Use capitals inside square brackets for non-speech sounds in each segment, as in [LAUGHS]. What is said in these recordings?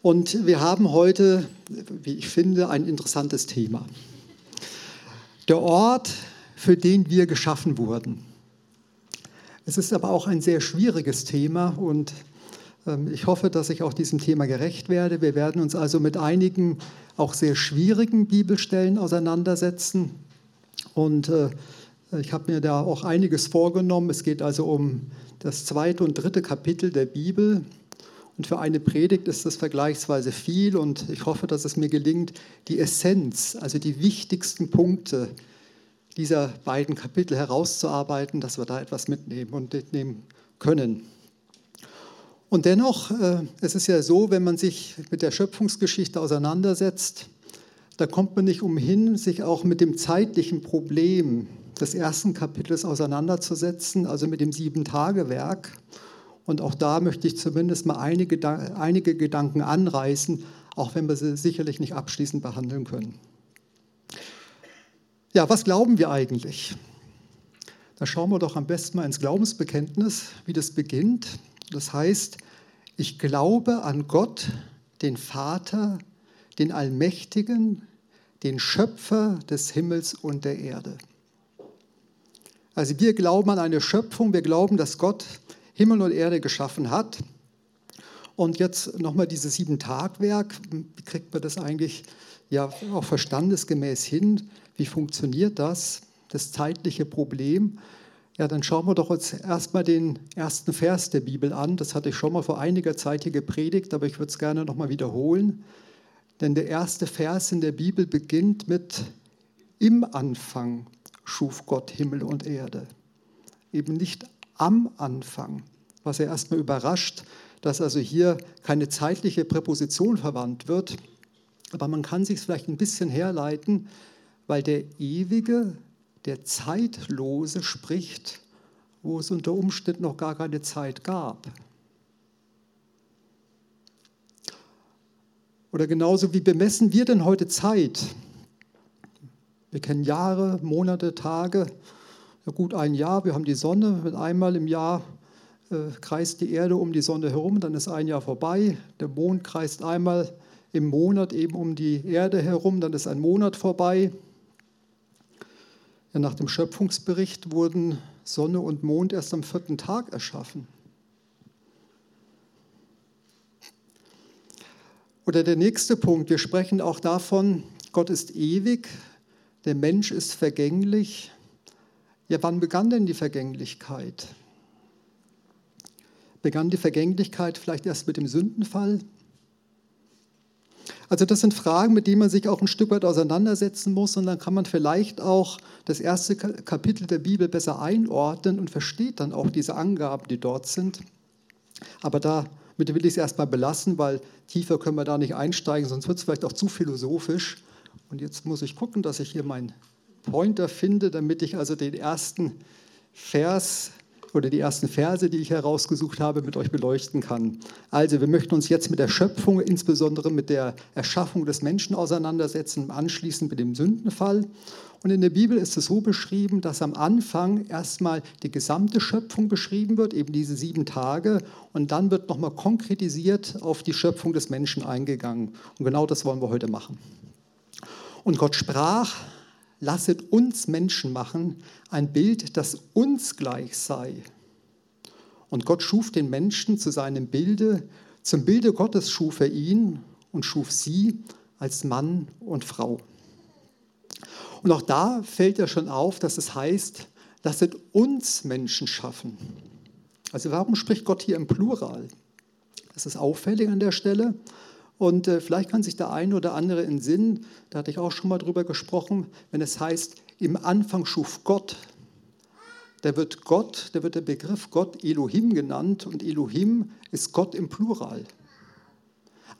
Und wir haben heute, wie ich finde, ein interessantes Thema. Der Ort, für den wir geschaffen wurden. Es ist aber auch ein sehr schwieriges Thema und ähm, ich hoffe, dass ich auch diesem Thema gerecht werde. Wir werden uns also mit einigen auch sehr schwierigen Bibelstellen auseinandersetzen. Und äh, ich habe mir da auch einiges vorgenommen. Es geht also um das zweite und dritte Kapitel der Bibel. Und für eine Predigt ist das vergleichsweise viel und ich hoffe, dass es mir gelingt, die Essenz, also die wichtigsten Punkte dieser beiden Kapitel herauszuarbeiten, dass wir da etwas mitnehmen und mitnehmen können. Und dennoch, äh, es ist ja so, wenn man sich mit der Schöpfungsgeschichte auseinandersetzt, da kommt man nicht umhin, sich auch mit dem zeitlichen Problem des ersten Kapitels auseinanderzusetzen, also mit dem Sieben-Tage-Werk. Und auch da möchte ich zumindest mal einige, einige Gedanken anreißen, auch wenn wir sie sicherlich nicht abschließend behandeln können. Ja, was glauben wir eigentlich? Da schauen wir doch am besten mal ins Glaubensbekenntnis, wie das beginnt. Das heißt, ich glaube an Gott, den Vater, den Allmächtigen, den Schöpfer des Himmels und der Erde. Also wir glauben an eine Schöpfung, wir glauben, dass Gott Himmel und Erde geschaffen hat. Und jetzt nochmal dieses Sieben-Tag-Werk, wie kriegt man das eigentlich ja auch verstandesgemäß hin? Wie funktioniert das? Das zeitliche Problem. Ja, dann schauen wir doch uns erstmal den ersten Vers der Bibel an. Das hatte ich schon mal vor einiger Zeit hier gepredigt, aber ich würde es gerne nochmal wiederholen. Denn der erste Vers in der Bibel beginnt mit Im Anfang schuf Gott Himmel und Erde. Eben nicht am Anfang, was ja erstmal überrascht, dass also hier keine zeitliche Präposition verwandt wird. Aber man kann sich vielleicht ein bisschen herleiten, weil der Ewige der Zeitlose spricht, wo es unter Umständen noch gar keine Zeit gab. Oder genauso wie bemessen wir denn heute Zeit? Wir kennen Jahre, Monate, Tage. Gut, ein Jahr, wir haben die Sonne. Wenn einmal im Jahr äh, kreist die Erde um die Sonne herum, dann ist ein Jahr vorbei. Der Mond kreist einmal im Monat eben um die Erde herum, dann ist ein Monat vorbei. Ja, nach dem Schöpfungsbericht wurden Sonne und Mond erst am vierten Tag erschaffen. Oder der nächste Punkt, wir sprechen auch davon, Gott ist ewig, der Mensch ist vergänglich. Ja, wann begann denn die Vergänglichkeit? Begann die Vergänglichkeit vielleicht erst mit dem Sündenfall? Also das sind Fragen, mit denen man sich auch ein Stück weit auseinandersetzen muss und dann kann man vielleicht auch das erste Kapitel der Bibel besser einordnen und versteht dann auch diese Angaben, die dort sind. Aber damit will ich es erstmal belassen, weil tiefer können wir da nicht einsteigen, sonst wird es vielleicht auch zu philosophisch. Und jetzt muss ich gucken, dass ich hier meinen Pointer finde, damit ich also den ersten Vers oder die ersten Verse, die ich herausgesucht habe, mit euch beleuchten kann. Also, wir möchten uns jetzt mit der Schöpfung, insbesondere mit der Erschaffung des Menschen auseinandersetzen, anschließend mit dem Sündenfall. Und in der Bibel ist es so beschrieben, dass am Anfang erstmal die gesamte Schöpfung beschrieben wird, eben diese sieben Tage, und dann wird nochmal konkretisiert auf die Schöpfung des Menschen eingegangen. Und genau das wollen wir heute machen. Und Gott sprach, lasset uns Menschen machen, ein Bild, das uns gleich sei. Und Gott schuf den Menschen zu seinem Bilde, zum Bilde Gottes schuf er ihn und schuf sie als Mann und Frau. Und auch da fällt ja schon auf, dass es heißt, lasset uns Menschen schaffen. Also warum spricht Gott hier im Plural? Das ist auffällig an der Stelle. Und äh, vielleicht kann sich der eine oder andere in Sinn, da hatte ich auch schon mal drüber gesprochen, wenn es heißt, im Anfang schuf Gott, da wird Gott, da wird der Begriff Gott Elohim genannt und Elohim ist Gott im Plural.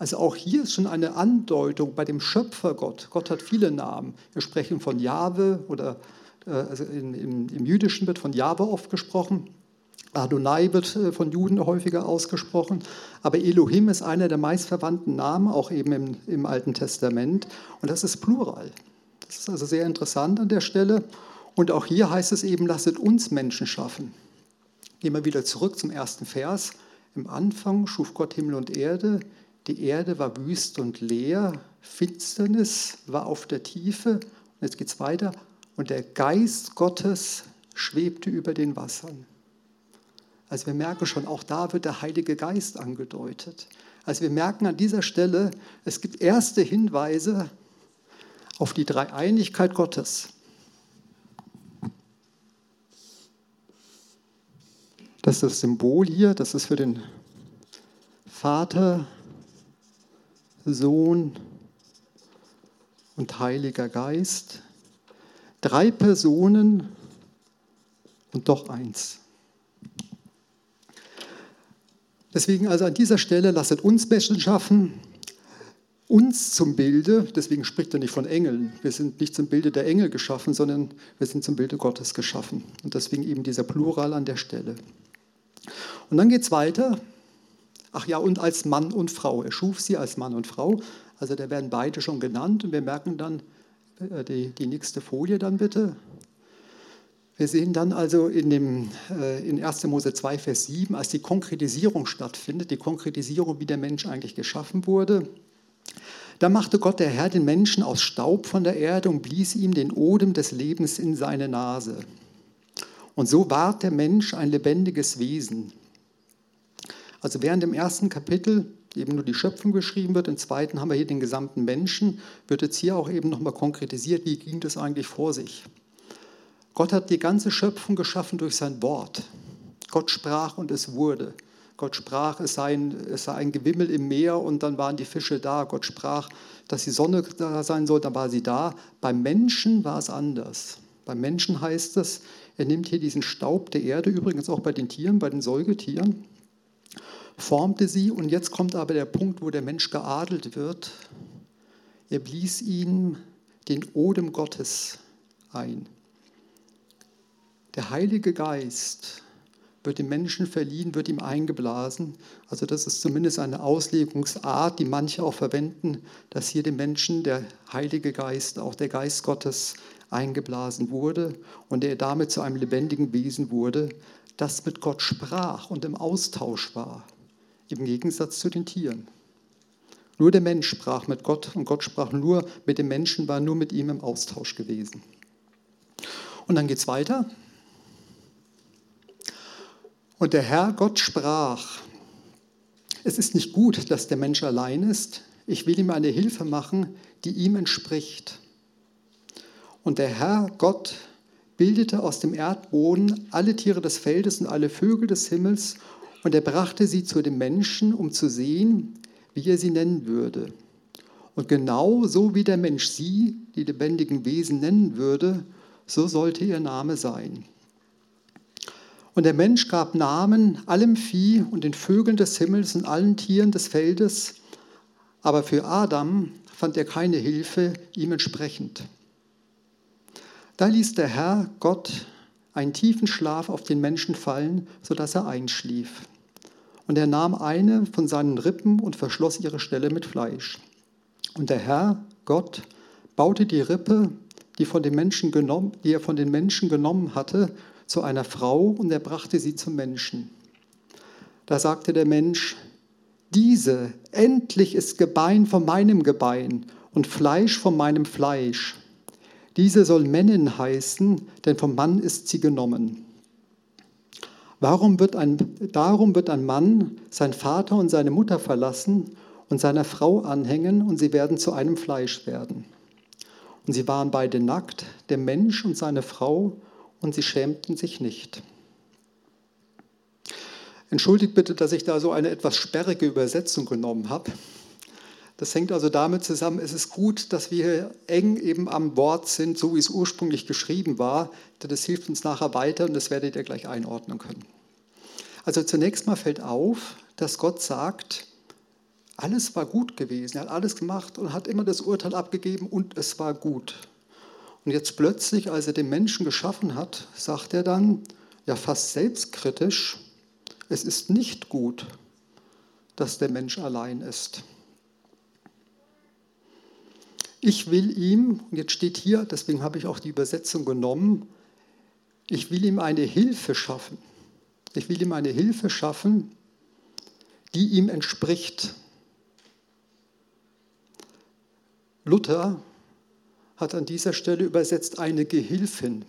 Also auch hier ist schon eine Andeutung bei dem Schöpfergott. Gott hat viele Namen. Wir sprechen von Jahwe oder äh, also in, in, im Jüdischen wird von Jahwe oft gesprochen. Adonai wird äh, von Juden häufiger ausgesprochen, aber Elohim ist einer der meistverwandten Namen, auch eben im, im Alten Testament. Und das ist Plural. Das ist also sehr interessant an der Stelle. Und auch hier heißt es eben, lasset uns Menschen schaffen. Gehen wir wieder zurück zum ersten Vers. Im Anfang schuf Gott Himmel und Erde. die Erde war wüst und leer, Finsternis war auf der Tiefe. Und jetzt geht es weiter. Und der Geist Gottes schwebte über den Wassern. Also wir merken schon, auch da wird der Heilige Geist angedeutet. Also wir merken an dieser Stelle, es gibt erste Hinweise auf die Dreieinigkeit Gottes. Das ist das Symbol hier, das ist für den Vater, Sohn und Heiliger Geist. Drei Personen und doch eins. Deswegen also an dieser Stelle lasset uns Menschen schaffen, uns zum Bilde, deswegen spricht er nicht von Engeln, wir sind nicht zum Bilde der Engel geschaffen, sondern wir sind zum Bilde Gottes geschaffen. Und deswegen eben dieser Plural an der Stelle. Und dann geht es weiter. Ach ja, und als Mann und Frau. Er schuf sie als Mann und Frau. Also da werden beide schon genannt und wir merken dann, äh, die, die nächste Folie dann bitte. Wir sehen dann also in, dem, äh, in 1. Mose 2, Vers 7, als die Konkretisierung stattfindet, die Konkretisierung, wie der Mensch eigentlich geschaffen wurde. Da machte Gott der Herr den Menschen aus Staub von der Erde und blies ihm den Odem des Lebens in seine Nase. Und so ward der Mensch ein lebendiges Wesen. Also während im ersten Kapitel eben nur die Schöpfung beschrieben wird, im zweiten haben wir hier den gesamten Menschen, wird jetzt hier auch eben nochmal konkretisiert, wie ging das eigentlich vor sich. Gott hat die ganze Schöpfung geschaffen durch sein Wort. Gott sprach und es wurde. Gott sprach, es sei, ein, es sei ein Gewimmel im Meer und dann waren die Fische da. Gott sprach, dass die Sonne da sein soll, dann war sie da. Beim Menschen war es anders. Beim Menschen heißt es, er nimmt hier diesen Staub der Erde, übrigens auch bei den Tieren, bei den Säugetieren, formte sie und jetzt kommt aber der Punkt, wo der Mensch geadelt wird. Er blies ihm den Odem Gottes ein. Der Heilige Geist wird dem Menschen verliehen, wird ihm eingeblasen. Also das ist zumindest eine Auslegungsart, die manche auch verwenden, dass hier dem Menschen der Heilige Geist, auch der Geist Gottes eingeblasen wurde und er damit zu einem lebendigen Wesen wurde, das mit Gott sprach und im Austausch war im Gegensatz zu den Tieren. Nur der Mensch sprach mit Gott und Gott sprach nur mit dem Menschen, war nur mit ihm im Austausch gewesen. Und dann geht es weiter. Und der Herr Gott sprach, es ist nicht gut, dass der Mensch allein ist. Ich will ihm eine Hilfe machen, die ihm entspricht. Und der Herr Gott bildete aus dem Erdboden alle Tiere des Feldes und alle Vögel des Himmels und er brachte sie zu dem Menschen, um zu sehen, wie er sie nennen würde. Und genau so wie der Mensch sie, die lebendigen Wesen, nennen würde, so sollte ihr Name sein. Und der Mensch gab Namen allem Vieh und den Vögeln des Himmels und allen Tieren des Feldes, aber für Adam fand er keine Hilfe ihm entsprechend. Da ließ der Herr Gott einen tiefen Schlaf auf den Menschen fallen, sodass er einschlief. Und er nahm eine von seinen Rippen und verschloss ihre Stelle mit Fleisch. Und der Herr, Gott, baute die Rippe, die, von den Menschen genommen, die er von den Menschen genommen hatte, zu einer Frau und er brachte sie zum Menschen. Da sagte der Mensch, diese endlich ist Gebein von meinem Gebein und Fleisch von meinem Fleisch. Diese soll Männin heißen, denn vom Mann ist sie genommen. Warum wird ein, darum wird ein Mann sein Vater und seine Mutter verlassen und seiner Frau anhängen und sie werden zu einem Fleisch werden. Und sie waren beide nackt, der Mensch und seine Frau, und sie schämten sich nicht. Entschuldigt bitte, dass ich da so eine etwas sperrige Übersetzung genommen habe. Das hängt also damit zusammen, es ist gut, dass wir eng eben am Wort sind, so wie es ursprünglich geschrieben war, denn das hilft uns nachher weiter und das werdet ihr gleich einordnen können. Also zunächst mal fällt auf, dass Gott sagt, alles war gut gewesen, er hat alles gemacht und hat immer das Urteil abgegeben und es war gut. Und jetzt plötzlich, als er den Menschen geschaffen hat, sagt er dann, ja fast selbstkritisch, es ist nicht gut, dass der Mensch allein ist. Ich will ihm, und jetzt steht hier, deswegen habe ich auch die Übersetzung genommen, ich will ihm eine Hilfe schaffen. Ich will ihm eine Hilfe schaffen, die ihm entspricht. Luther hat an dieser Stelle übersetzt eine Gehilfin.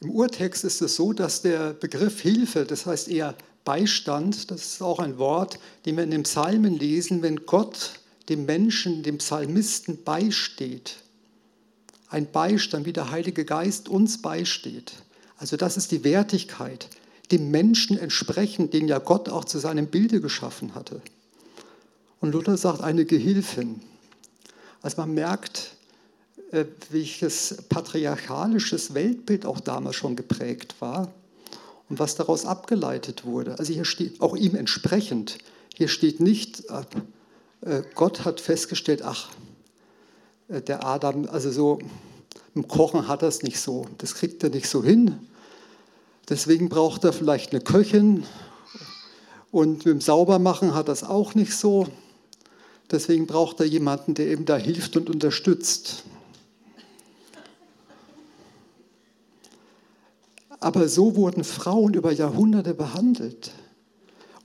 Im Urtext ist es so, dass der Begriff Hilfe, das heißt eher Beistand, das ist auch ein Wort, den wir in den Psalmen lesen, wenn Gott dem Menschen, dem Psalmisten beisteht. Ein Beistand, wie der Heilige Geist uns beisteht. Also das ist die Wertigkeit, dem Menschen entsprechend, den ja Gott auch zu seinem Bilde geschaffen hatte. Und Luther sagt eine Gehilfin. Also man merkt, äh, welches patriarchalisches Weltbild auch damals schon geprägt war und was daraus abgeleitet wurde. Also hier steht auch ihm entsprechend. Hier steht nicht, äh, Gott hat festgestellt, ach, äh, der Adam, also so im Kochen hat er es nicht so, das kriegt er nicht so hin. Deswegen braucht er vielleicht eine Köchin und mit dem Saubermachen hat er es auch nicht so. Deswegen braucht er jemanden, der ihm da hilft und unterstützt. Aber so wurden Frauen über Jahrhunderte behandelt.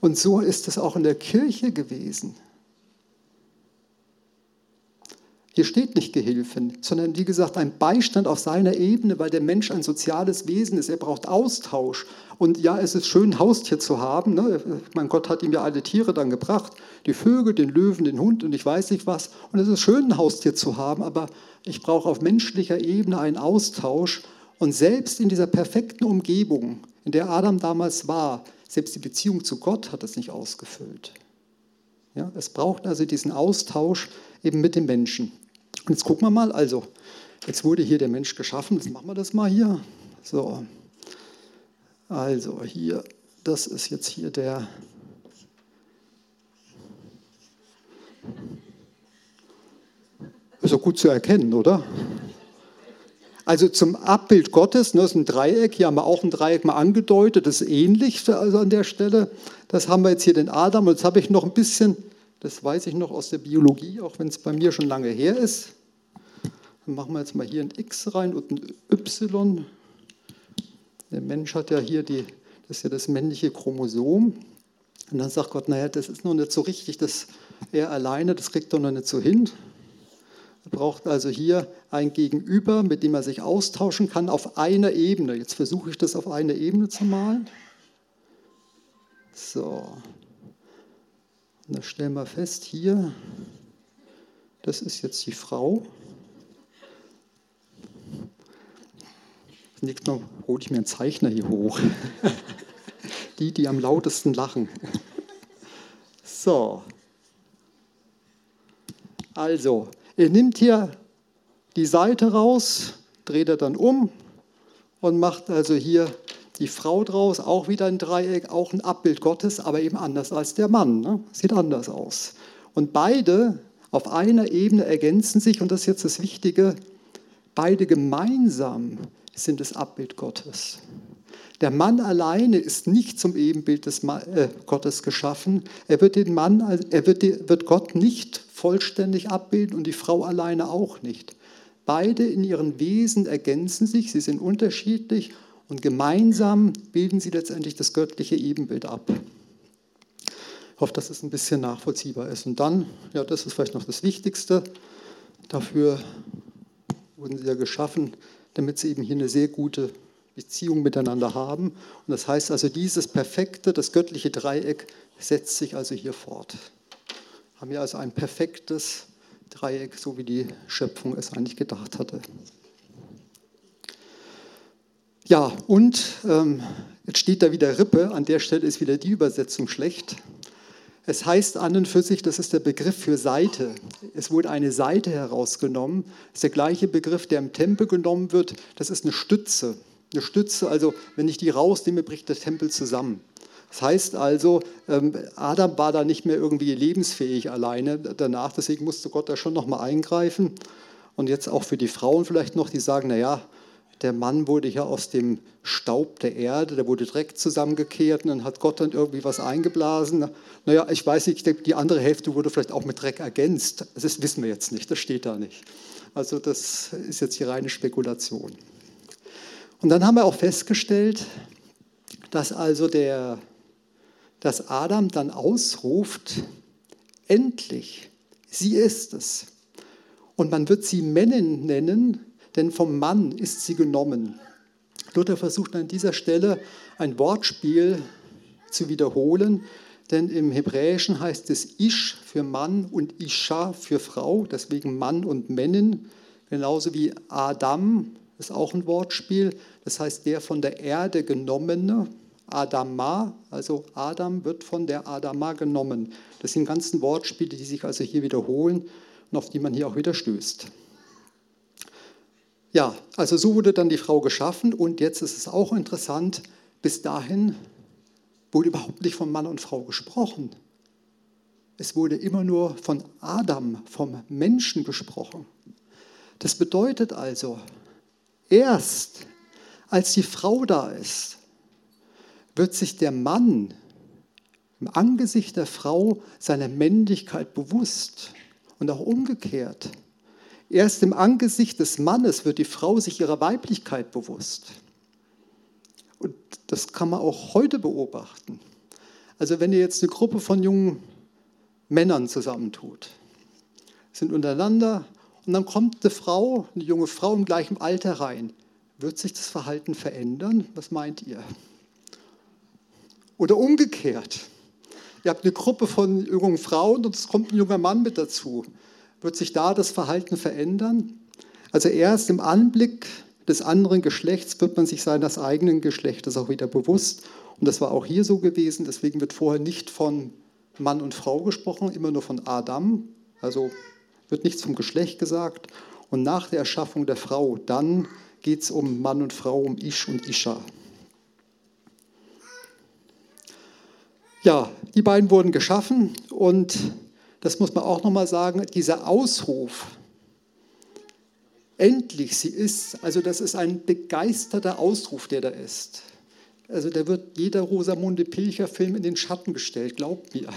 Und so ist es auch in der Kirche gewesen. Hier steht nicht Gehilfen, sondern wie gesagt ein Beistand auf seiner Ebene, weil der Mensch ein soziales Wesen ist. Er braucht Austausch. Und ja, es ist schön, ein Haustier zu haben. Ne? Mein Gott hat ihm ja alle Tiere dann gebracht. Die Vögel, den Löwen, den Hund und ich weiß nicht was. Und es ist schön, ein Haustier zu haben, aber ich brauche auf menschlicher Ebene einen Austausch. Und selbst in dieser perfekten Umgebung, in der Adam damals war, selbst die Beziehung zu Gott hat es nicht ausgefüllt. Ja, es braucht also diesen Austausch eben mit dem Menschen. Und jetzt gucken wir mal, also, jetzt wurde hier der Mensch geschaffen, jetzt machen wir das mal hier. So, also hier, das ist jetzt hier der. Ist doch gut zu erkennen, oder? Also zum Abbild Gottes, ne, das ist ein Dreieck, hier haben wir auch ein Dreieck mal angedeutet, das ist ähnlich also an der Stelle. Das haben wir jetzt hier den Adam und jetzt habe ich noch ein bisschen das weiß ich noch aus der Biologie, auch wenn es bei mir schon lange her ist. Dann machen wir jetzt mal hier ein X rein und ein Y. Der Mensch hat ja hier die, das ist ja das männliche Chromosom. Und dann sagt Gott, naja, das ist noch nicht so richtig, dass er alleine, das kriegt er noch nicht so hin. Er braucht also hier ein Gegenüber, mit dem er sich austauschen kann auf einer Ebene. Jetzt versuche ich das auf einer Ebene zu malen. So, und da stellen wir fest, hier, das ist jetzt die Frau. Nächstes Mal hole ich mir einen Zeichner hier hoch. [LAUGHS] die, die am lautesten lachen. [LAUGHS] So. Also, er nimmt hier die Seite raus, dreht er dann um und macht also hier die Frau draus, auch wieder ein Dreieck, auch ein Abbild Gottes, aber eben anders als der Mann. Ne? Sieht anders aus. Und beide auf einer Ebene ergänzen sich, und das ist jetzt das Wichtige, beide gemeinsam sind das Abbild Gottes. Der Mann alleine ist nicht zum Ebenbild des äh, Gottes geschaffen. Er wird, den Mann, er wird, wird Gott nicht vollständig abbilden und die Frau alleine auch nicht. Beide in ihren Wesen ergänzen sich, sie sind unterschiedlich und gemeinsam bilden sie letztendlich das göttliche Ebenbild ab. Ich hoffe, dass es ein bisschen nachvollziehbar ist. Und dann, ja, das ist vielleicht noch das Wichtigste, dafür wurden sie ja geschaffen, damit sie eben hier eine sehr gute Beziehung miteinander haben. Und das heißt also, dieses perfekte, das göttliche Dreieck setzt sich also hier fort. Haben wir also ein perfektes Dreieck, so wie die Schöpfung es eigentlich gedacht hatte. Ja, und ähm, jetzt steht da wieder Rippe, an der Stelle ist wieder die Übersetzung schlecht. Es heißt an und für sich, das ist der Begriff für Seite. Es wurde eine Seite herausgenommen. Das ist der gleiche Begriff, der im Tempel genommen wird. Das ist eine Stütze. Eine Stütze, also wenn ich die rausnehme, bricht der Tempel zusammen. Das heißt also, ähm, Adam war da nicht mehr irgendwie lebensfähig alleine danach, deswegen musste Gott da schon nochmal eingreifen. Und jetzt auch für die Frauen vielleicht noch, die sagen, naja, der Mann wurde ja aus dem Staub der Erde, der wurde Dreck zusammengekehrt und dann hat Gott dann irgendwie was eingeblasen. Naja, ich weiß nicht, die andere Hälfte wurde vielleicht auch mit Dreck ergänzt. Das wissen wir jetzt nicht, das steht da nicht. Also das ist jetzt die reine Spekulation. Und dann haben wir auch festgestellt, dass also der, dass Adam dann ausruft, endlich Sie ist es. Und man wird sie Männin nennen, denn vom Mann ist sie genommen. Luther versucht an dieser Stelle ein Wortspiel zu wiederholen, denn im Hebräischen heißt es Ish für Mann und Isha für Frau, deswegen Mann und Männin, genauso wie Adam ist auch ein Wortspiel, das heißt der von der Erde genommene, Adama, also Adam wird von der Adama genommen. Das sind ganzen Wortspiele, die sich also hier wiederholen und auf die man hier auch wieder stößt. Ja, also so wurde dann die Frau geschaffen und jetzt ist es auch interessant, bis dahin wurde überhaupt nicht von Mann und Frau gesprochen. Es wurde immer nur von Adam, vom Menschen gesprochen. Das bedeutet also, erst als die Frau da ist, wird sich der Mann im Angesicht der Frau seiner Männlichkeit bewusst und auch umgekehrt. Erst im Angesicht des Mannes wird die Frau sich ihrer Weiblichkeit bewusst. Und das kann man auch heute beobachten. Also wenn ihr jetzt eine Gruppe von jungen Männern zusammentut, sind untereinander und dann kommt eine Frau, eine junge Frau im gleichen Alter rein, wird sich das Verhalten verändern? Was meint ihr? Oder umgekehrt. Ihr habt eine Gruppe von jungen Frauen und es kommt ein junger Mann mit dazu. Wird sich da das Verhalten verändern? Also erst im Anblick des anderen Geschlechts wird man sich seines eigenen Geschlechtes auch wieder bewusst. Und das war auch hier so gewesen. Deswegen wird vorher nicht von Mann und Frau gesprochen, immer nur von Adam. Also wird nichts vom Geschlecht gesagt. Und nach der Erschaffung der Frau, dann geht es um Mann und Frau, um Ish und Isha. Ja, die beiden wurden geschaffen und das muss man auch nochmal sagen, dieser Ausruf, endlich, sie ist, also das ist ein begeisterter Ausruf, der da ist. Also da wird jeder Rosamunde Pilcher-Film in den Schatten gestellt, glaubt mir.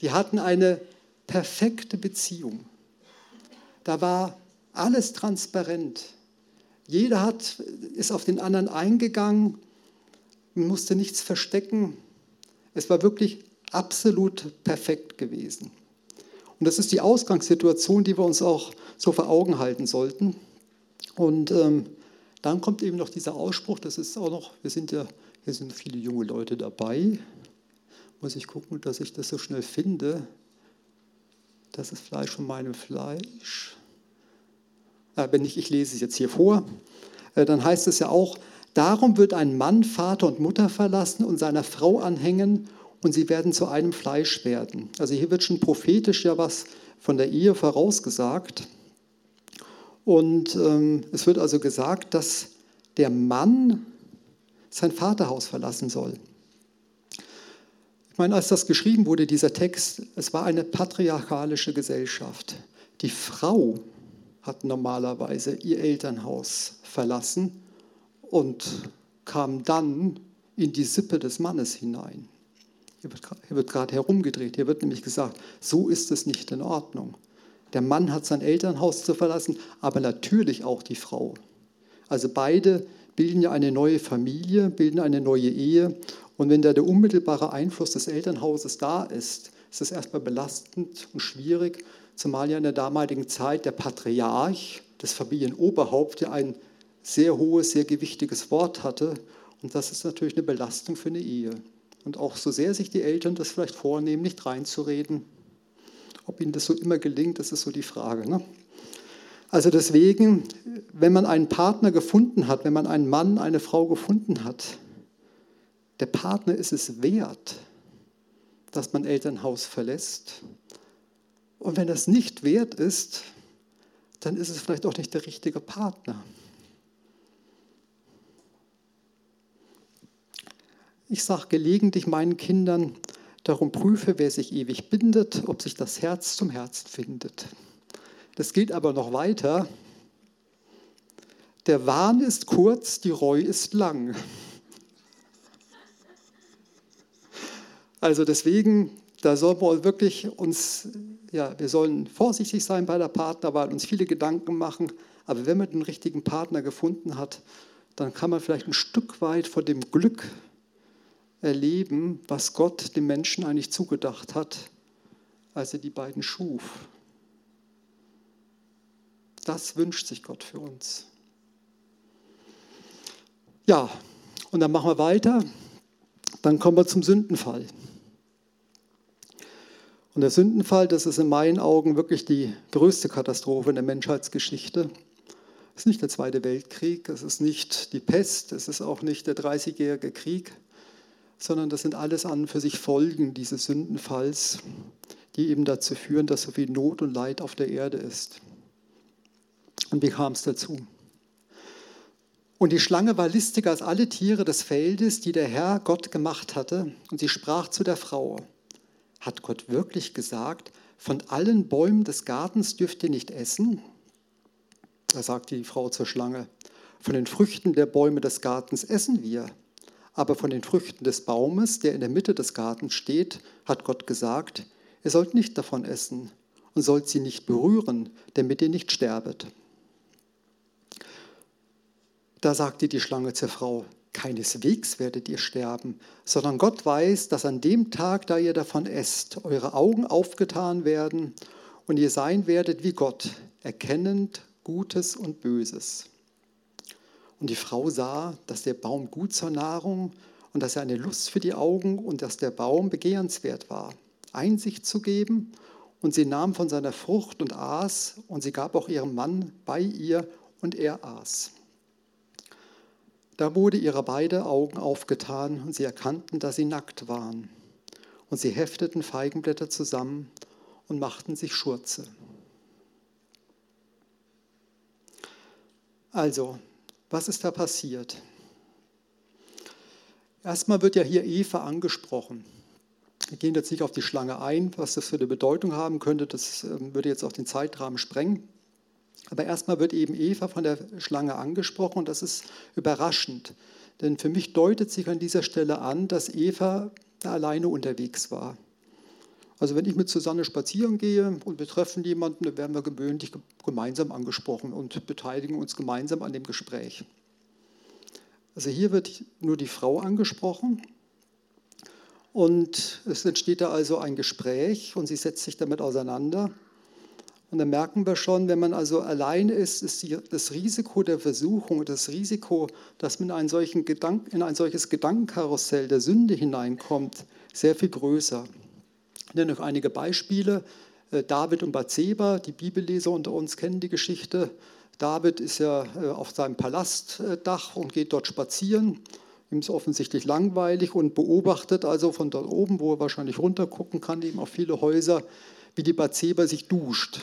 Die hatten eine perfekte Beziehung. Da war alles transparent. Jeder hat, ist auf den anderen eingegangen, musste nichts verstecken. Es war wirklich absolut perfekt gewesen. Und das ist die Ausgangssituation, die wir uns auch so vor Augen halten sollten. Und ähm, dann kommt eben noch dieser Ausspruch, das ist auch noch, wir sind ja, hier sind viele junge Leute dabei. Muss ich gucken, dass ich das so schnell finde. Das ist Fleisch von meinem Fleisch. Äh, wenn nicht, ich lese es jetzt hier vor. Äh, dann heißt es ja auch, Darum wird ein Mann Vater und Mutter verlassen und seiner Frau anhängen und sie werden zu einem Fleisch werden. Also hier wird schon prophetisch ja was von der Ehe vorausgesagt. Und ähm, es wird also gesagt, dass der Mann sein Vaterhaus verlassen soll. Ich meine, als das geschrieben wurde, dieser Text, es war eine patriarchalische Gesellschaft. Die Frau hat normalerweise ihr Elternhaus verlassen und kam dann in die Sippe des Mannes hinein. Hier wird, gerade herumgedreht. Hier wird nämlich gesagt, so ist es nicht in Ordnung. Der Mann hat sein Elternhaus zu verlassen, aber natürlich auch die Frau. Also beide bilden ja eine neue Familie, bilden eine neue Ehe. Und wenn da der unmittelbare Einfluss des Elternhauses da ist, ist es erstmal belastend und schwierig, zumal ja in der damaligen Zeit der Patriarch, das Familienoberhaupt, ja ein sehr hohes, sehr gewichtiges Wort hatte. Und das ist natürlich eine Belastung für eine Ehe. Und auch so sehr sich die Eltern das vielleicht vornehmen, nicht reinzureden, ob ihnen das so immer gelingt, das ist so die Frage. Ne? Also deswegen, wenn man einen Partner gefunden hat, wenn man einen Mann, eine Frau gefunden hat, der Partner ist es wert, dass man Elternhaus verlässt. Und wenn das nicht wert ist, dann ist es vielleicht auch nicht der richtige Partner. Ich sage gelegentlich meinen Kindern, darum prüfe, wer sich ewig bindet, ob sich das Herz zum Herzen findet. Das geht aber noch weiter. Der Wahn ist kurz, die Reu ist lang. Also deswegen, da sollen wir wirklich uns, ja, wir sollen vorsichtig sein bei der Partnerwahl, uns viele Gedanken machen. Aber wenn man den richtigen Partner gefunden hat, dann kann man vielleicht ein Stück weit von dem Glück erleben, was Gott dem Menschen eigentlich zugedacht hat, als er die beiden schuf. Das wünscht sich Gott für uns. Ja, und dann machen wir weiter. Dann kommen wir zum Sündenfall. Und der Sündenfall, das ist in meinen Augen wirklich die größte Katastrophe in der Menschheitsgeschichte. Es ist nicht der Zweite Weltkrieg, es ist nicht die Pest, es ist auch nicht der Dreißigjährige Krieg, sondern das sind alles an für sich Folgen dieses Sündenfalls, die eben dazu führen, dass so viel Not und Leid auf der Erde ist. Und wie kam es dazu? Und die Schlange war listiger als alle Tiere des Feldes, die der Herr Gott gemacht hatte. Und sie sprach zu der Frau, hat Gott wirklich gesagt, von allen Bäumen des Gartens dürft ihr nicht essen? Da sagte die Frau zur Schlange, von den Früchten der Bäume des Gartens essen wir. Aber von den Früchten des Baumes, der in der Mitte des Gartens steht, hat Gott gesagt, ihr sollt nicht davon essen und sollt sie nicht berühren, damit ihr nicht sterbet. Da sagte die Schlange zur Frau, keineswegs werdet ihr sterben, sondern Gott weiß, dass an dem Tag, da ihr davon esst, eure Augen aufgetan werden und ihr sein werdet wie Gott, erkennend Gutes und Böses. Und die Frau sah, dass der Baum gut zur Nahrung und dass er eine Lust für die Augen und dass der Baum begehrenswert war, Einsicht zu geben. Und sie nahm von seiner Frucht und aß, und sie gab auch ihrem Mann bei ihr, und er aß. Da wurde ihre beide Augen aufgetan und sie erkannten, dass sie nackt waren. Und sie hefteten Feigenblätter zusammen und machten sich Schurze. Also, was ist da passiert? Erstmal wird ja hier Eva angesprochen. Wir gehen jetzt nicht auf die Schlange ein, was das für eine Bedeutung haben könnte. Das ähm, würde jetzt auch den Zeitrahmen sprengen. Aber erstmal wird eben Eva von der Schlange angesprochen und das ist überraschend. Denn für mich deutet sich an dieser Stelle an, dass Eva da alleine unterwegs war. Also wenn ich mit Susanne spazieren gehe und wir treffen jemanden, dann werden wir gewöhnlich gemeinsam angesprochen und beteiligen uns gemeinsam an dem Gespräch. Also hier wird nur die Frau angesprochen und es entsteht da also ein Gespräch und sie setzt sich damit auseinander. Und dann merken wir schon, wenn man also alleine ist, ist das Risiko der Versuchung, das Risiko, dass man in Gedanken, in ein solches Gedankenkarussell der Sünde hineinkommt, sehr viel größer. Ich nenne noch einige Beispiele. Äh, David und Bathseba, die Bibelleser unter uns kennen die Geschichte. David ist ja äh, auf seinem Palastdach und geht dort spazieren. Ihm ist offensichtlich langweilig und beobachtet also von dort oben, wo er wahrscheinlich runtergucken kann, eben auf viele Häuser, wie die Bathseba sich duscht.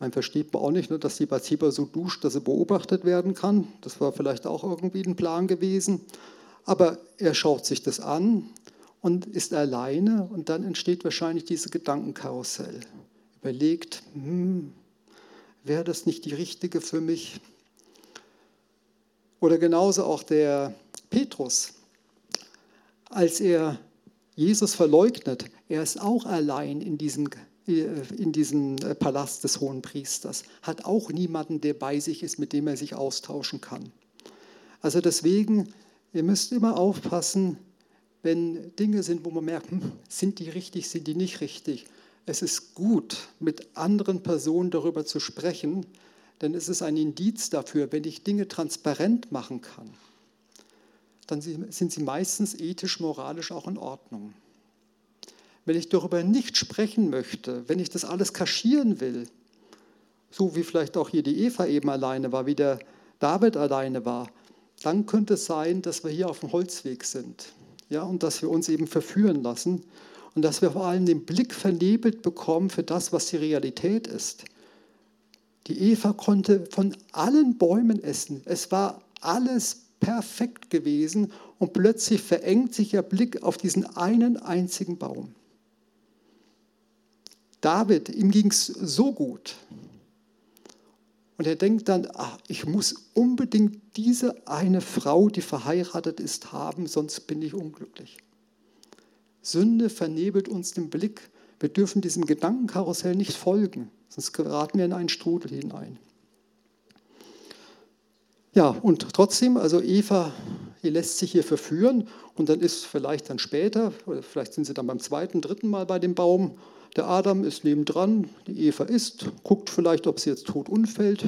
Man versteht man auch nicht, ne, dass die Bathseba so duscht, dass sie beobachtet werden kann. Das war vielleicht auch irgendwie ein Plan gewesen. Aber er schaut sich das an und ist alleine und dann entsteht wahrscheinlich dieses Gedankenkarussell. Überlegt, hm, wäre das nicht die richtige für mich? Oder genauso auch der Petrus, als er Jesus verleugnet, er ist auch allein in diesem, äh, in diesem äh, Palast des Hohen Priesters, hat auch niemanden, der bei sich ist, mit dem er sich austauschen kann. Also deswegen, ihr müsst immer aufpassen, wenn Dinge sind, wo man merkt, hm, sind die richtig, sind die nicht richtig. Es ist gut, mit anderen Personen darüber zu sprechen, denn es ist ein Indiz dafür, wenn ich Dinge transparent machen kann dann sind sie meistens ethisch, moralisch auch in Ordnung. Wenn ich darüber nicht sprechen möchte, wenn ich das alles kaschieren will, so wie vielleicht auch hier die Eva eben alleine war, wie der David alleine war, dann könnte es sein, dass wir hier auf dem Holzweg sind ja, und dass wir uns eben verführen lassen und dass wir vor allem den Blick vernebelt bekommen für das, was die Realität ist. Die Eva konnte von allen Bäumen essen. Es war alles perfekt gewesen und plötzlich verengt sich ihr Blick auf diesen einen einzigen Baum. David, ihm ging es so gut. Und er denkt dann, ach, ich muss unbedingt diese eine Frau, die verheiratet ist, haben, sonst bin ich unglücklich. Sünde vernebelt uns den Blick. Wir dürfen diesem Gedankenkarussell nicht folgen, sonst geraten wir in einen Strudel hinein. Ja, und trotzdem, also Eva, die lässt sich hier verführen und dann ist vielleicht dann später, oder vielleicht sind sie dann beim zweiten, dritten Mal bei dem Baum, Der Adam ist nebendran, die Eva isst, guckt vielleicht, ob sie jetzt tot umfällt,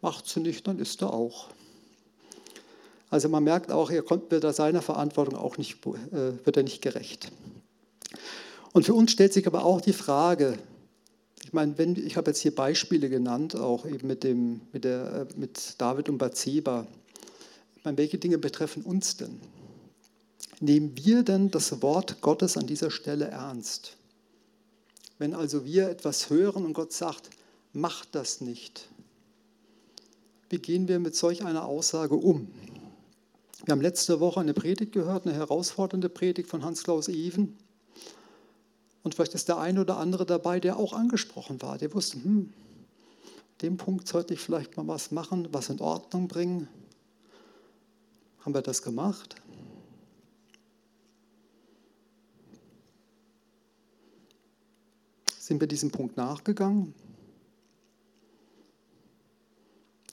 macht sie nicht, dann isst er auch. Also man merkt auch, er wird da seiner Verantwortung auch nicht, äh, wird er nicht gerecht. Und für uns stellt sich aber auch die Frage, ich meine, wenn, ich habe jetzt hier Beispiele genannt, auch eben mit, dem, mit, der, äh, mit David und Bathseba. Ich meine, welche Dinge betreffen uns denn? Nehmen wir denn das Wort Gottes an dieser Stelle ernst? Wenn also wir etwas hören und Gott sagt, mach das nicht, wie gehen wir mit solch einer Aussage um? Wir haben letzte Woche eine Predigt gehört, eine herausfordernde Predigt von Hans-Klaus Even. Und vielleicht ist der eine oder andere dabei, der auch angesprochen war. Der wusste, hm, dem Punkt sollte ich vielleicht mal was machen, was in Ordnung bringen. Haben wir das gemacht? Sind wir diesem Punkt nachgegangen?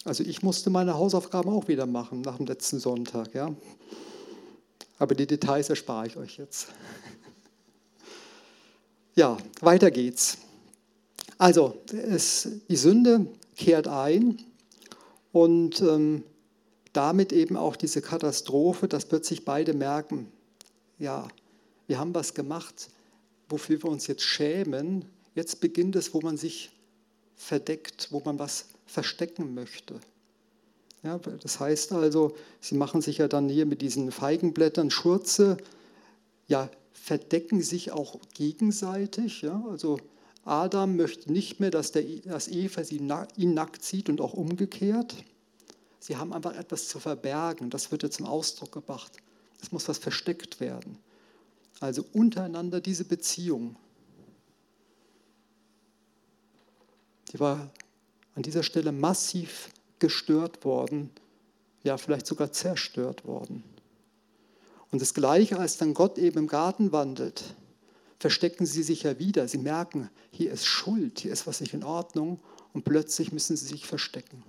Also ich musste meine Hausaufgaben auch wieder machen nach dem letzten Sonntag, ja. Aber die Details erspare ich euch jetzt. Ja, weiter geht's. Also es, die Sünde kehrt ein und ähm, damit eben auch diese Katastrophe, dass plötzlich beide merken, ja, wir haben was gemacht, wofür wir uns jetzt schämen. Jetzt beginnt es, wo man sich verdeckt, wo man was verstecken möchte. Ja, das heißt also, sie machen sich ja dann hier mit diesen Feigenblättern Schurze, ja, verdecken sich auch gegenseitig. Ja? Also Adam möchte nicht mehr, dass, der, dass Eva sie, ihn nackt sieht und auch umgekehrt. Sie haben einfach etwas zu verbergen. Das wird jetzt zum Ausdruck gebracht. Es muss was versteckt werden. Also untereinander diese Beziehung, die war an dieser Stelle massiv gestört worden, ja vielleicht sogar zerstört worden. Und das Gleiche, als dann Gott eben im Garten wandelt, verstecken sie sich ja wieder. Sie merken, hier ist Schuld, hier ist was nicht in Ordnung und plötzlich müssen sie sich verstecken.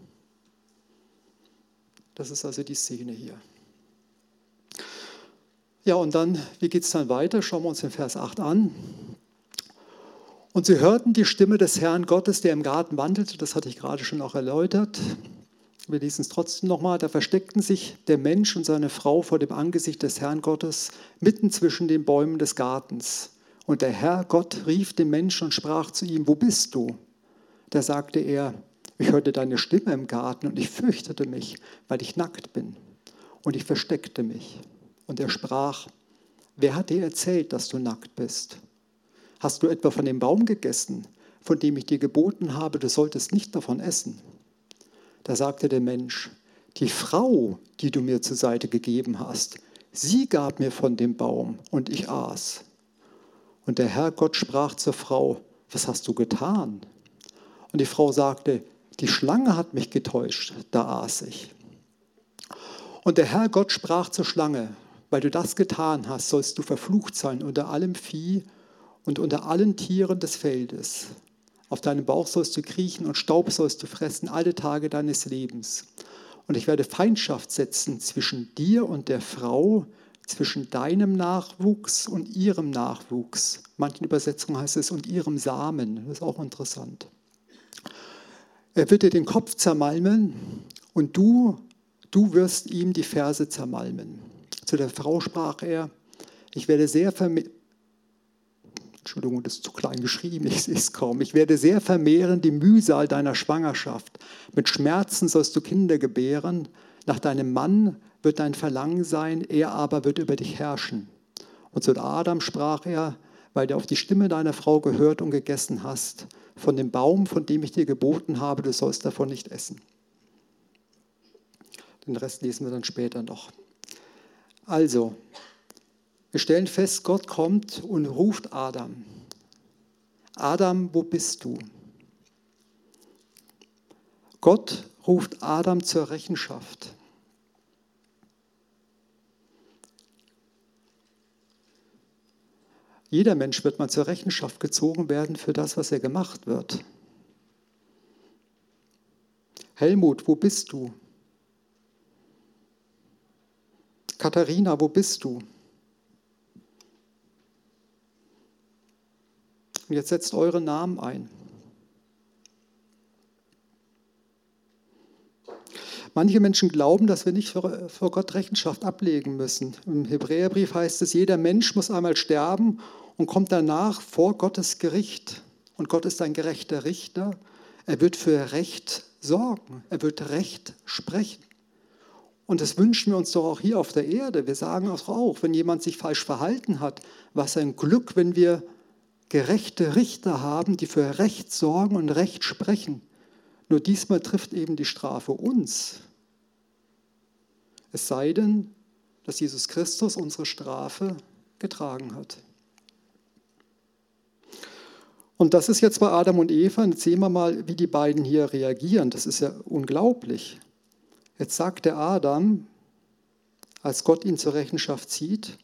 Das ist also die Szene hier. Ja, und dann, wie geht es dann weiter? Schauen wir uns den Vers 8 an. Und sie hörten die Stimme des Herrn Gottes, der im Garten wandelte, das hatte ich gerade schon auch erläutert. Wir lesen es trotzdem nochmal. Da versteckten sich der Mensch und seine Frau vor dem Angesicht des Herrn Gottes mitten zwischen den Bäumen des Gartens. Und der Herr Gott rief den Menschen und sprach zu ihm, wo bist du? Da sagte er, ich hörte deine Stimme im Garten und ich fürchtete mich, weil ich nackt bin. Und ich versteckte mich. Und er sprach, wer hat dir erzählt, dass du nackt bist? Hast du etwa von dem Baum gegessen, von dem ich dir geboten habe, du solltest nicht davon essen? Da sagte der Mensch, die Frau, die du mir zur Seite gegeben hast, sie gab mir von dem Baum und ich aß. Und der Herr Gott sprach zur Frau, was hast du getan? Und die Frau sagte, die Schlange hat mich getäuscht, da aß ich. Und der Herr Gott sprach zur Schlange, weil du das getan hast, sollst du verflucht sein unter allem Vieh und unter allen Tieren des Feldes. Auf deinem Bauch sollst du kriechen und Staub sollst du fressen alle Tage deines Lebens. Und ich werde Feindschaft setzen zwischen dir und der Frau, zwischen deinem Nachwuchs und ihrem Nachwuchs. In manchen Übersetzungen heißt es und ihrem Samen. Das ist auch interessant. Er wird dir den Kopf zermalmen und du, du wirst ihm die Ferse zermalmen. Zu der Frau sprach er, ich werde sehr Entschuldigung, das ist zu klein geschrieben, [LAUGHS] ich sehe es kaum. Ich werde sehr vermehren die Mühsal deiner Schwangerschaft. Mit Schmerzen sollst du Kinder gebären. Nach deinem Mann wird dein Verlangen sein, er aber wird über dich herrschen. Und zu Adam sprach er, weil du auf die Stimme deiner Frau gehört und gegessen hast, von dem Baum, von dem ich dir geboten habe, du sollst davon nicht essen. Den Rest lesen wir dann später noch. Also, wir stellen fest, Gott kommt und ruft Adam. Adam, wo bist du? Gott ruft Adam zur Rechenschaft. Jeder Mensch wird mal zur Rechenschaft gezogen werden für das, was er gemacht wird. Helmut, wo bist du? Katharina, wo bist du? Und jetzt setzt eure Namen ein. Manche Menschen glauben, dass wir nicht vor Gott Rechenschaft ablegen müssen. Im Hebräerbrief heißt es, jeder Mensch muss einmal sterben und kommt danach vor Gottes Gericht. Und Gott ist ein gerechter Richter. Er wird für Recht sorgen. Er wird Recht sprechen. Und das wünschen wir uns doch auch hier auf der Erde. Wir sagen auch, wenn jemand sich falsch verhalten hat, was ein Glück, wenn wir gerechte Richter haben, die für Recht sorgen und Recht sprechen. Nur diesmal trifft eben die Strafe uns. Es sei denn, dass Jesus Christus unsere Strafe getragen hat. Und das ist jetzt bei Adam und Eva. Jetzt sehen wir mal, wie die beiden hier reagieren. Das ist ja unglaublich. Jetzt sagt der Adam, als Gott ihn zur Rechenschaft zieht,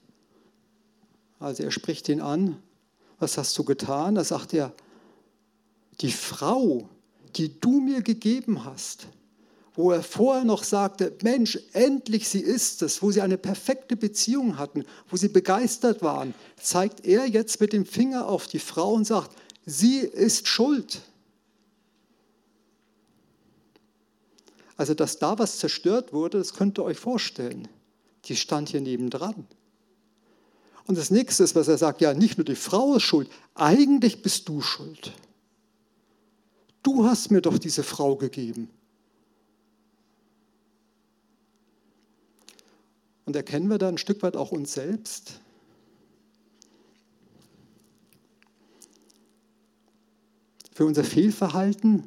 also er spricht ihn an, was hast du getan? Da sagt er, die Frau, die du mir gegeben hast, wo er vorher noch sagte, Mensch, endlich sie ist es, wo sie eine perfekte Beziehung hatten, wo sie begeistert waren, zeigt er jetzt mit dem Finger auf die Frau und sagt, sie ist schuld. Also, dass da was zerstört wurde, das könnt ihr euch vorstellen. Die stand hier nebendran. Und das nächste ist, was er sagt, ja, nicht nur die Frau ist schuld, eigentlich bist du schuld. Du hast mir doch diese Frau gegeben. Und erkennen wir da ein Stück weit auch uns selbst? Für unser Fehlverhalten,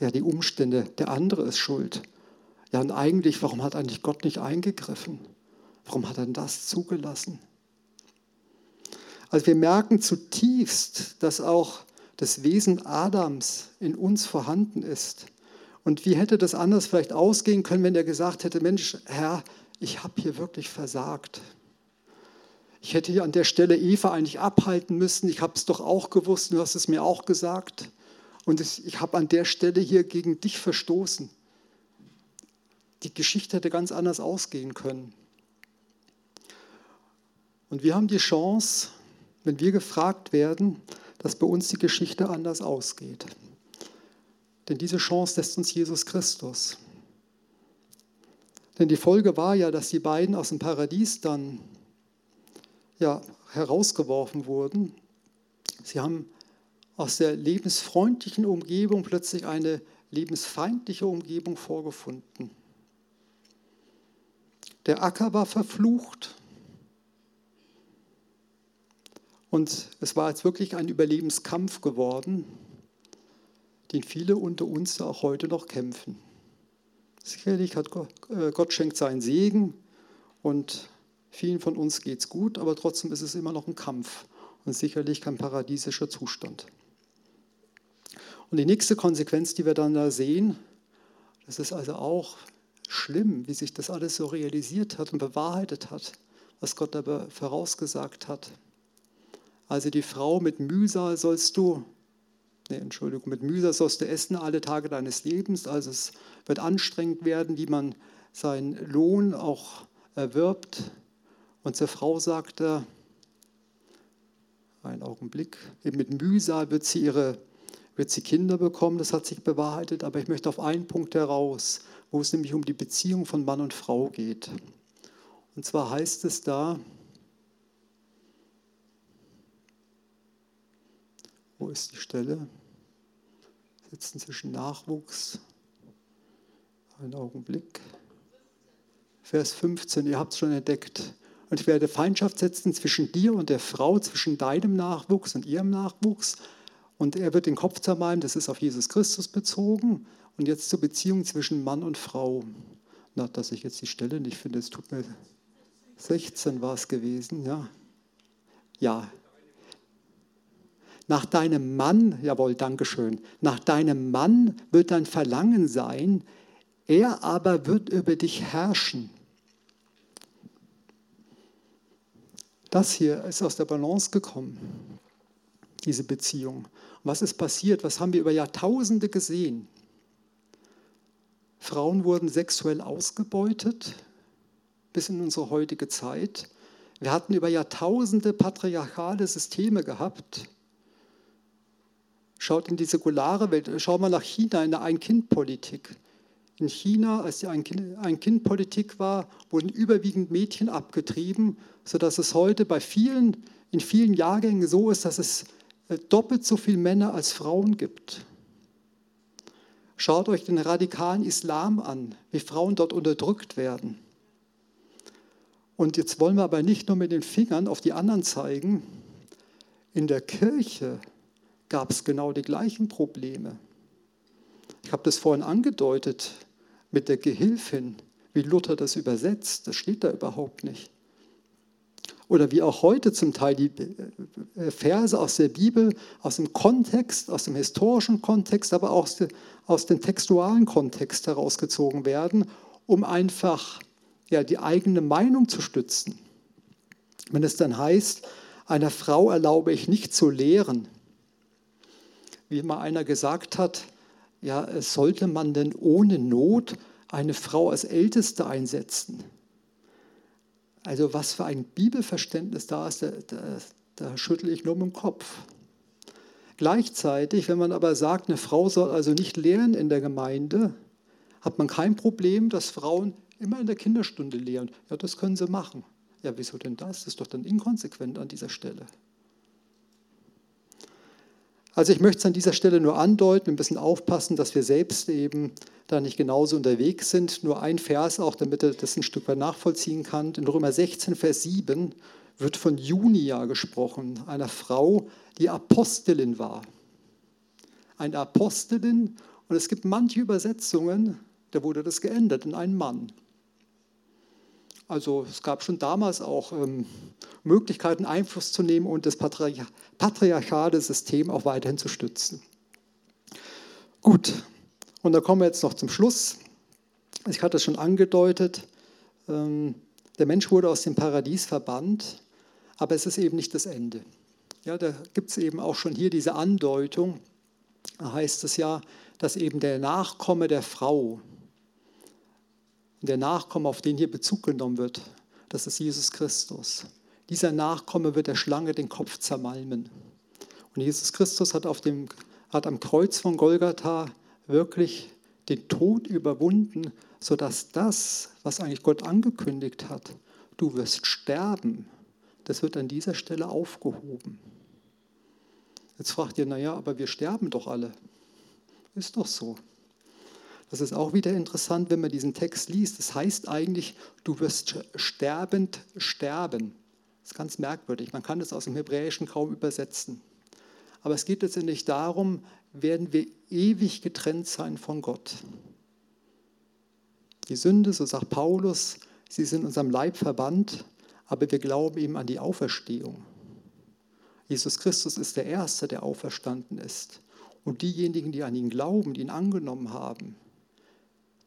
ja, die Umstände, der andere ist schuld. Ja, und eigentlich, warum hat eigentlich Gott nicht eingegriffen? Warum hat er das zugelassen? Also wir merken zutiefst, dass auch das Wesen Adams in uns vorhanden ist. Und wie hätte das anders vielleicht ausgehen können, wenn er gesagt hätte, Mensch, Herr, ich habe hier wirklich versagt. Ich hätte hier an der Stelle Eva eigentlich abhalten müssen. Ich habe es doch auch gewusst, du hast es mir auch gesagt. Und ich habe an der Stelle hier gegen dich verstoßen die Geschichte hätte ganz anders ausgehen können. Und wir haben die Chance, wenn wir gefragt werden, dass bei uns die Geschichte anders ausgeht. Denn diese Chance lässt uns Jesus Christus. Denn die Folge war ja, dass die beiden aus dem Paradies dann ja, herausgeworfen wurden. Sie haben aus der lebensfreundlichen Umgebung plötzlich eine lebensfeindliche Umgebung vorgefunden. Der Acker war verflucht. Und es war jetzt wirklich ein Überlebenskampf geworden, den viele unter uns auch heute noch kämpfen. Sicherlich hat Gott, äh, Gott schenkt seinen Segen und vielen von uns geht es gut, aber trotzdem ist es immer noch ein Kampf und sicherlich kein paradiesischer Zustand. Und die nächste Konsequenz, die wir dann da sehen, das ist also auch schlimm, wie sich das alles so realisiert hat und bewahrheitet hat, was Gott aber vorausgesagt hat. Also die Frau mit Mühsal sollst du, nee, Entschuldigung, mit Mühsal sollst du essen alle Tage deines Lebens. Also es wird anstrengend werden, wie man seinen Lohn auch erwirbt. Und zur Frau sagt er, einen Augenblick, mit Mühsal wird sie ihre wird sie Kinder bekommen, das hat sich bewahrheitet, aber ich möchte auf einen Punkt heraus wo es nämlich um die Beziehung von Mann und Frau geht. Und zwar heißt es da, wo ist die Stelle? Sitzen zwischen Nachwuchs. Einen Augenblick. Vers 15, ihr habt es schon entdeckt. Und ich werde Feindschaft setzen zwischen dir und der Frau, zwischen deinem Nachwuchs und ihrem Nachwuchs. Und er wird den Kopf zermalmen, das ist auf Jesus Christus bezogen. Und jetzt zur Beziehung zwischen Mann und Frau. Na, dass ich jetzt die Stelle nicht finde, es tut mir 16 war es gewesen, ja. Ja. Nach deinem Mann, jawohl, Dankeschön, nach deinem Mann wird dein Verlangen sein, er aber wird über dich herrschen. Das hier ist aus der Balance gekommen, diese Beziehung. Was ist passiert? Was haben wir über Jahrtausende gesehen? Frauen wurden sexuell ausgebeutet bis in unsere heutige Zeit. Wir hatten über Jahrtausende patriarchale Systeme gehabt. Schaut in die säkulare Welt, schaut mal nach China in der Ein-Kind-Politik. In China, als die Ein-Kind-Politik war, wurden überwiegend Mädchen abgetrieben, sodass es heute bei vielen, in vielen Jahrgängen so ist, dass es äh, doppelt so viele Männer als Frauen gibt. Schaut euch den radikalen Islam an, wie Frauen dort unterdrückt werden. Und jetzt wollen wir aber nicht nur mit den Fingern auf die anderen zeigen. In der Kirche gab es genau die gleichen Probleme. Ich habe das vorhin angedeutet mit der Gehilfin, wie Luther das übersetzt. Das steht da überhaupt nicht. Oder wie auch heute zum Teil die äh, Verse aus der Bibel, aus dem Kontext, aus dem historischen Kontext, aber auch aus dem textualen Kontext herausgezogen werden, um einfach ja, die eigene Meinung zu stützen. Wenn es dann heißt, einer Frau erlaube ich nicht zu lehren, wie mal einer gesagt hat, ja, sollte man denn ohne Not eine Frau als Älteste einsetzen? Also was für ein Bibelverständnis da ist, da, da, da schüttle ich nur mit dem Kopf. Gleichzeitig, wenn man aber sagt, eine Frau soll also nicht lehren in der Gemeinde, hat man kein Problem, dass Frauen immer in der Kinderstunde lehren. Ja, das können sie machen. Ja, wieso denn das? Das ist doch dann inkonsequent an dieser Stelle. Also ich möchte es an dieser Stelle nur andeuten, ein bisschen aufpassen, dass wir selbst eben da nicht genauso unterwegs sind. Nur ein Vers auch, damit er das ein Stück weit nachvollziehen kann. In Römer 16, Vers 7 wird von Junia gesprochen, einer Frau, die Apostelin war. Eine Apostelin und es gibt manche Übersetzungen, da wurde das geändert in einen Mann. Also es gab schon damals auch ähm, Möglichkeiten, Einfluss zu nehmen und das Patriarch patriarchale System auch weiterhin zu stützen. Gut, und da kommen wir jetzt noch zum Schluss. Ich hatte es schon angedeutet, ähm, der Mensch wurde aus dem Paradies verbannt, aber es ist eben nicht das Ende. Ja, da gibt es eben auch schon hier diese Andeutung, da heißt es ja, dass eben der Nachkomme der Frau, der Nachkomme, auf den hier Bezug genommen wird, das ist Jesus Christus. Dieser Nachkomme wird der Schlange den Kopf zermalmen. Und Jesus Christus hat, auf dem, hat am Kreuz von Golgatha wirklich den Tod überwunden, sodass das, was eigentlich Gott angekündigt hat, du wirst sterben, das wird an dieser Stelle aufgehoben. Jetzt fragt ihr, naja, aber wir sterben doch alle. Ist doch so. Das ist auch wieder interessant, wenn man diesen Text liest. Das heißt eigentlich, du wirst sterbend sterben. Das ist ganz merkwürdig. Man kann das aus dem Hebräischen kaum übersetzen. Aber es geht letztendlich darum, werden wir ewig getrennt sein von Gott. Die Sünde, so sagt Paulus, sie sind in unserem Leib verbannt, aber wir glauben eben an die Auferstehung. Jesus Christus ist der Erste, der auferstanden ist. Und diejenigen, die an ihn glauben, die ihn angenommen haben,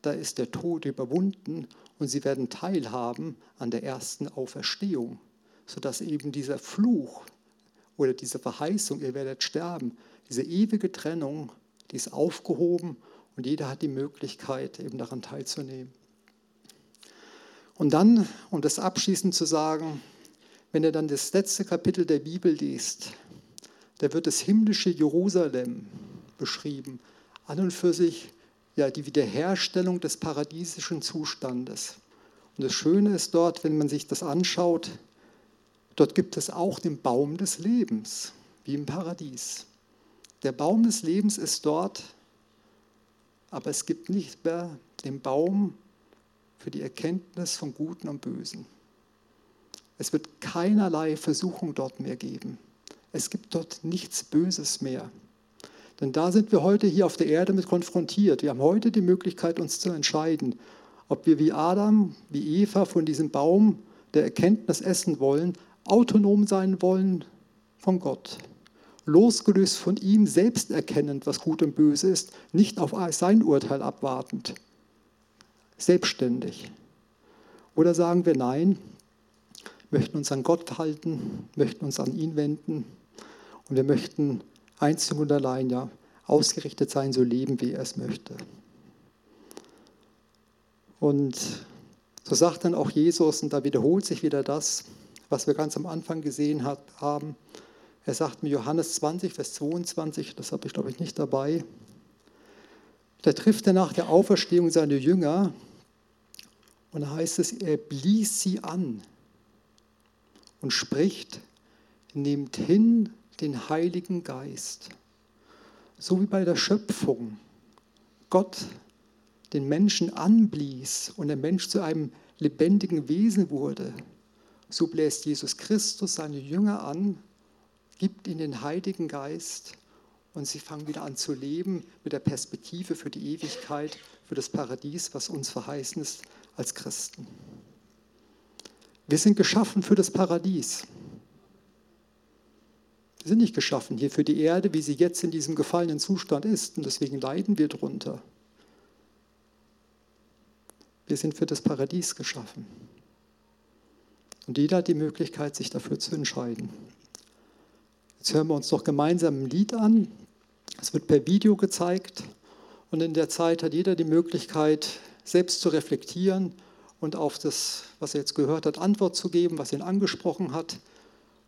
da ist der Tod überwunden und sie werden teilhaben an der ersten Auferstehung, sodass eben dieser Fluch oder diese Verheißung, ihr werdet sterben, diese ewige Trennung, die ist aufgehoben und jeder hat die Möglichkeit, eben daran teilzunehmen. Und dann, um das abschließend zu sagen, wenn ihr dann das letzte Kapitel der Bibel liest, da wird das himmlische Jerusalem beschrieben, an und für sich ja, die Wiederherstellung des paradiesischen Zustandes. Und das Schöne ist dort, wenn man sich das anschaut, dort gibt es auch den Baum des Lebens, wie im Paradies. Der Baum des Lebens ist dort, aber es gibt nicht mehr den Baum für die Erkenntnis von Guten und Bösen. Es wird keinerlei Versuchung dort mehr geben. Es gibt dort nichts Böses mehr. Denn da sind wir heute hier auf der Erde mit konfrontiert. Wir haben heute die Möglichkeit, uns zu entscheiden, ob wir wie Adam, wie Eva von diesem Baum der Erkenntnis essen wollen, autonom sein wollen von Gott, losgelöst von ihm, selbst erkennend, was gut und böse ist, nicht auf sein Urteil abwartend, selbstständig. Oder sagen wir nein, möchten uns an Gott halten, möchten uns an ihn wenden und wir möchten einzig und allein ja ausgerichtet sein, so leben, wie er es möchte. Und so sagt dann auch Jesus, und da wiederholt sich wieder das, was wir ganz am Anfang gesehen haben. Er sagt mir Johannes 20, Vers 22, das habe ich glaube ich nicht dabei. Da trifft er nach der Auferstehung seine Jünger und da heißt es, er blies sie an und spricht, nehmt hin den Heiligen Geist. So wie bei der Schöpfung Gott den Menschen anblies und der Mensch zu einem lebendigen Wesen wurde, so bläst Jesus Christus seine Jünger an, gibt ihnen den Heiligen Geist und sie fangen wieder an zu leben mit der Perspektive für die Ewigkeit, für das Paradies, was uns verheißen ist als Christen. Wir sind geschaffen für das Paradies. Wir sind nicht geschaffen hier für die Erde, wie sie jetzt in diesem gefallenen Zustand ist. Und deswegen leiden wir drunter. Wir sind für das Paradies geschaffen. Und jeder hat die Möglichkeit, sich dafür zu entscheiden. Jetzt hören wir uns doch gemeinsam ein Lied an. Es wird per Video gezeigt. Und in der Zeit hat jeder die Möglichkeit, selbst zu reflektieren und auf das, was er jetzt gehört hat, Antwort zu geben, was ihn angesprochen hat.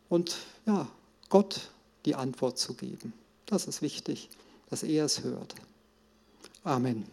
Und ja, Gott die Antwort zu geben. Das ist wichtig, dass er es hört. Amen.